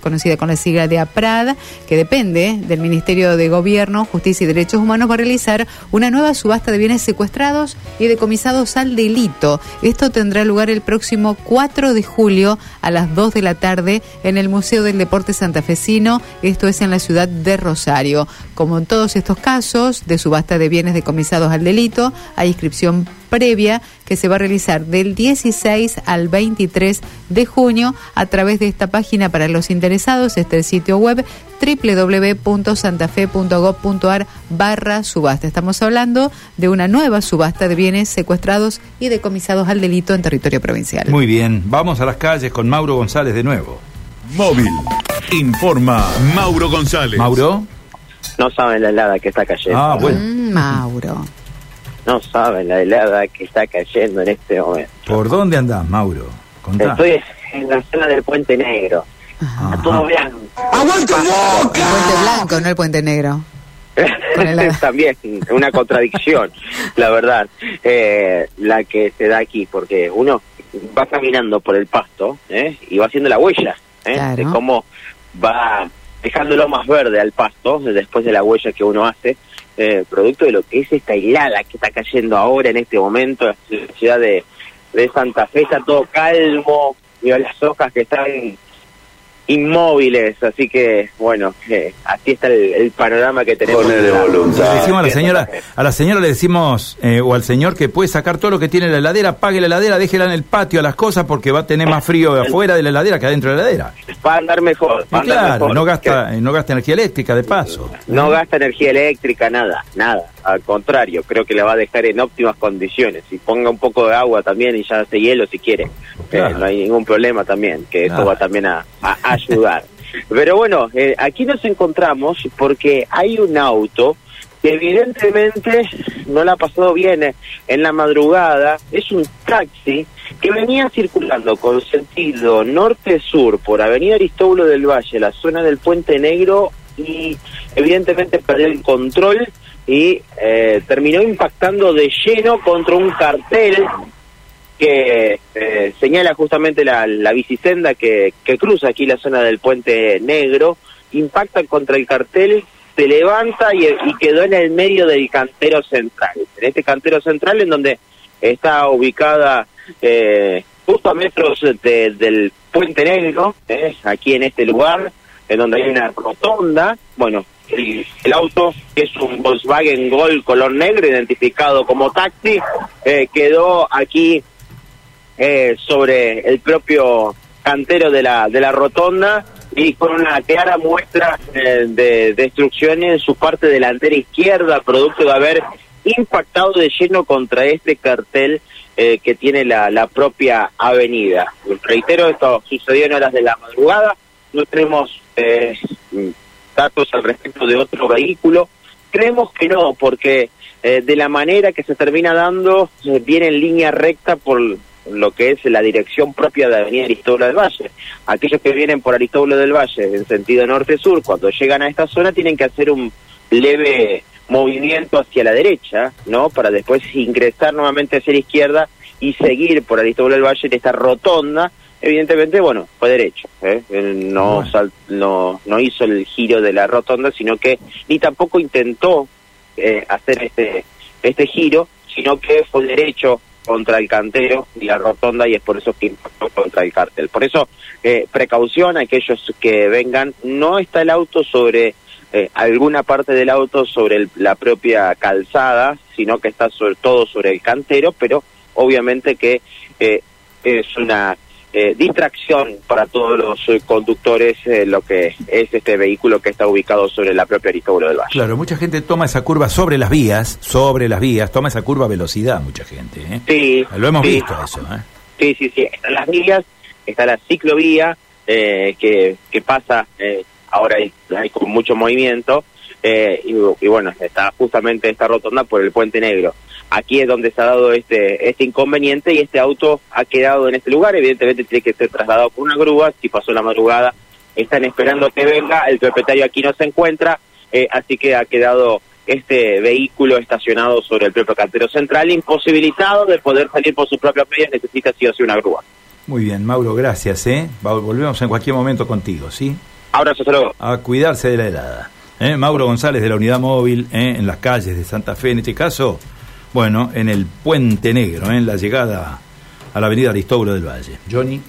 Conocida con la sigla de APRAD, que depende del Ministerio de Gobierno, Justicia y Derechos Humanos, va a realizar una nueva subasta de bienes secuestrados y decomisados al delito. Esto tendrá lugar el próximo 4 de julio a las 2 de la tarde en el Museo del Deporte Santafesino, esto es en la ciudad de Rosario. Como en todos estos casos de subasta de bienes decomisados al delito, hay inscripción previa que se va a realizar del 16 al 23 de junio a través de esta página para los interesados, este el sitio web www.santafe.gov.ar barra subasta. Estamos hablando de una nueva subasta de bienes secuestrados y decomisados al delito en territorio provincial. Muy bien, vamos a las calles con Mauro González de nuevo. Móvil. Informa Mauro González. Mauro. No saben la helada que está cayendo. Ah, bueno. Mm, Mauro. No saben la helada que está cayendo en este momento. ¿Por dónde andás, Mauro? Contá. Estoy en la zona del Puente Negro. Ajá. Está todo blanco. El puente blanco, no el puente negro. También una contradicción, la verdad, eh, la que se da aquí, porque uno va caminando por el pasto ¿eh? y va haciendo la huella ¿eh? Claro. de cómo va dejándolo más verde al pasto después de la huella que uno hace, eh, producto de lo que es esta helada que está cayendo ahora en este momento en la ciudad de, de Santa Fe, está todo calmo, y las hojas que están inmóviles, así que bueno, eh, así está el, el panorama que tenemos. En la- voluntad. Le decimos a la señora, a la señora le decimos, eh, o al señor que puede sacar todo lo que tiene en la heladera, pague la heladera, déjela en el patio a las cosas porque va a tener más frío afuera de la heladera que adentro de la heladera. Va a andar mejor. Y va a andar claro, mejor. no gasta, eh, no gasta energía eléctrica de paso. No gasta energía eléctrica, nada, nada. Al contrario, creo que la va a dejar en óptimas condiciones. Y ponga un poco de agua también y ya hace hielo si quiere. Eh, no hay ningún problema también, que Claro. eso va también a, a ayudar. Pero bueno, eh, aquí nos encontramos porque hay un auto que evidentemente no la ha pasado bien eh, en la madrugada. Es un taxi que venía circulando con sentido norte-sur por Avenida Aristóbulo del Valle, la zona del Puente Negro, y evidentemente perdió el control y eh, terminó impactando de lleno contra un cartel que eh, señala justamente la, la bicisenda que, que cruza aquí la zona del Puente Negro, impacta contra el cartel, se levanta y, y quedó en el medio del cantero central. En este cantero central en donde está ubicada eh, justo a metros de- del Puente Negro, eh, aquí en este lugar, en donde hay una rotonda, bueno, el, el auto, que es un Volkswagen Gol color negro, identificado como taxi, eh, quedó aquí eh, sobre el propio cantero de la, de la rotonda y con una clara muestra eh, de destrucción en su parte delantera izquierda, producto de haber impactado de lleno contra este cartel eh, que tiene la, la propia avenida. Reitero, esto sucedió en horas de la madrugada, no tenemos eh, datos al respecto de otro vehículo. Creemos que no, porque eh, de la manera que se termina dando, eh, viene en línea recta por lo que es la dirección propia de Avenida Aristóbulo del Valle. Aquellos que vienen por Aristóbulo del Valle en sentido norte-sur, cuando llegan a esta zona, tienen que hacer un leve movimiento hacia la derecha, ¿no? Para después ingresar nuevamente hacia la izquierda y seguir por Aristóbulo del Valle en esta rotonda. Evidentemente, bueno, fue derecho, ¿eh? Él no, Bueno. sal- no, no hizo el giro de la rotonda, sino que ni tampoco intentó eh, hacer este, este giro, sino que fue derecho contra el cantero y la rotonda y es por eso que impactó contra el cartel. Por eso, eh, precaución a aquellos que vengan, no está el auto sobre eh, alguna parte del auto sobre la propia calzada, sino que está sobre todo sobre el cantero, pero obviamente que eh, es una eh, distracción para todos los eh, conductores eh, lo que es este vehículo que está ubicado sobre la propia Aristóbulo del Valle. Claro, mucha gente toma esa curva sobre las vías, sobre las vías, toma esa curva a velocidad, mucha gente. ¿eh? Sí, Lo hemos sí. visto eso. ¿eh? Sí, sí, sí. Están las vías, está la ciclovía eh, que, que pasa, eh, ahora hay, hay con mucho movimiento, eh, y, y bueno, está justamente esta rotonda por el Puente Negro aquí es donde se ha dado este, este inconveniente y este auto ha quedado en este lugar. Evidentemente tiene que ser trasladado por una grúa. Si pasó la madrugada, están esperando que venga. El propietario aquí no se encuentra, eh, así que ha quedado este vehículo estacionado sobre el propio cartero central, imposibilitado de poder salir por sus propios medios. Necesita sí o sí una grúa. Muy bien, Mauro, gracias. ¿eh? Volvemos en cualquier momento contigo, ¿sí? Abrazo, saludos. A cuidarse de la helada. ¿Eh? Mauro González de la unidad móvil ¿eh? en las calles de Santa Fe, en este caso bueno, en el Puente Negro, en la llegada a la avenida Aristóbulo del Valle. Johnny,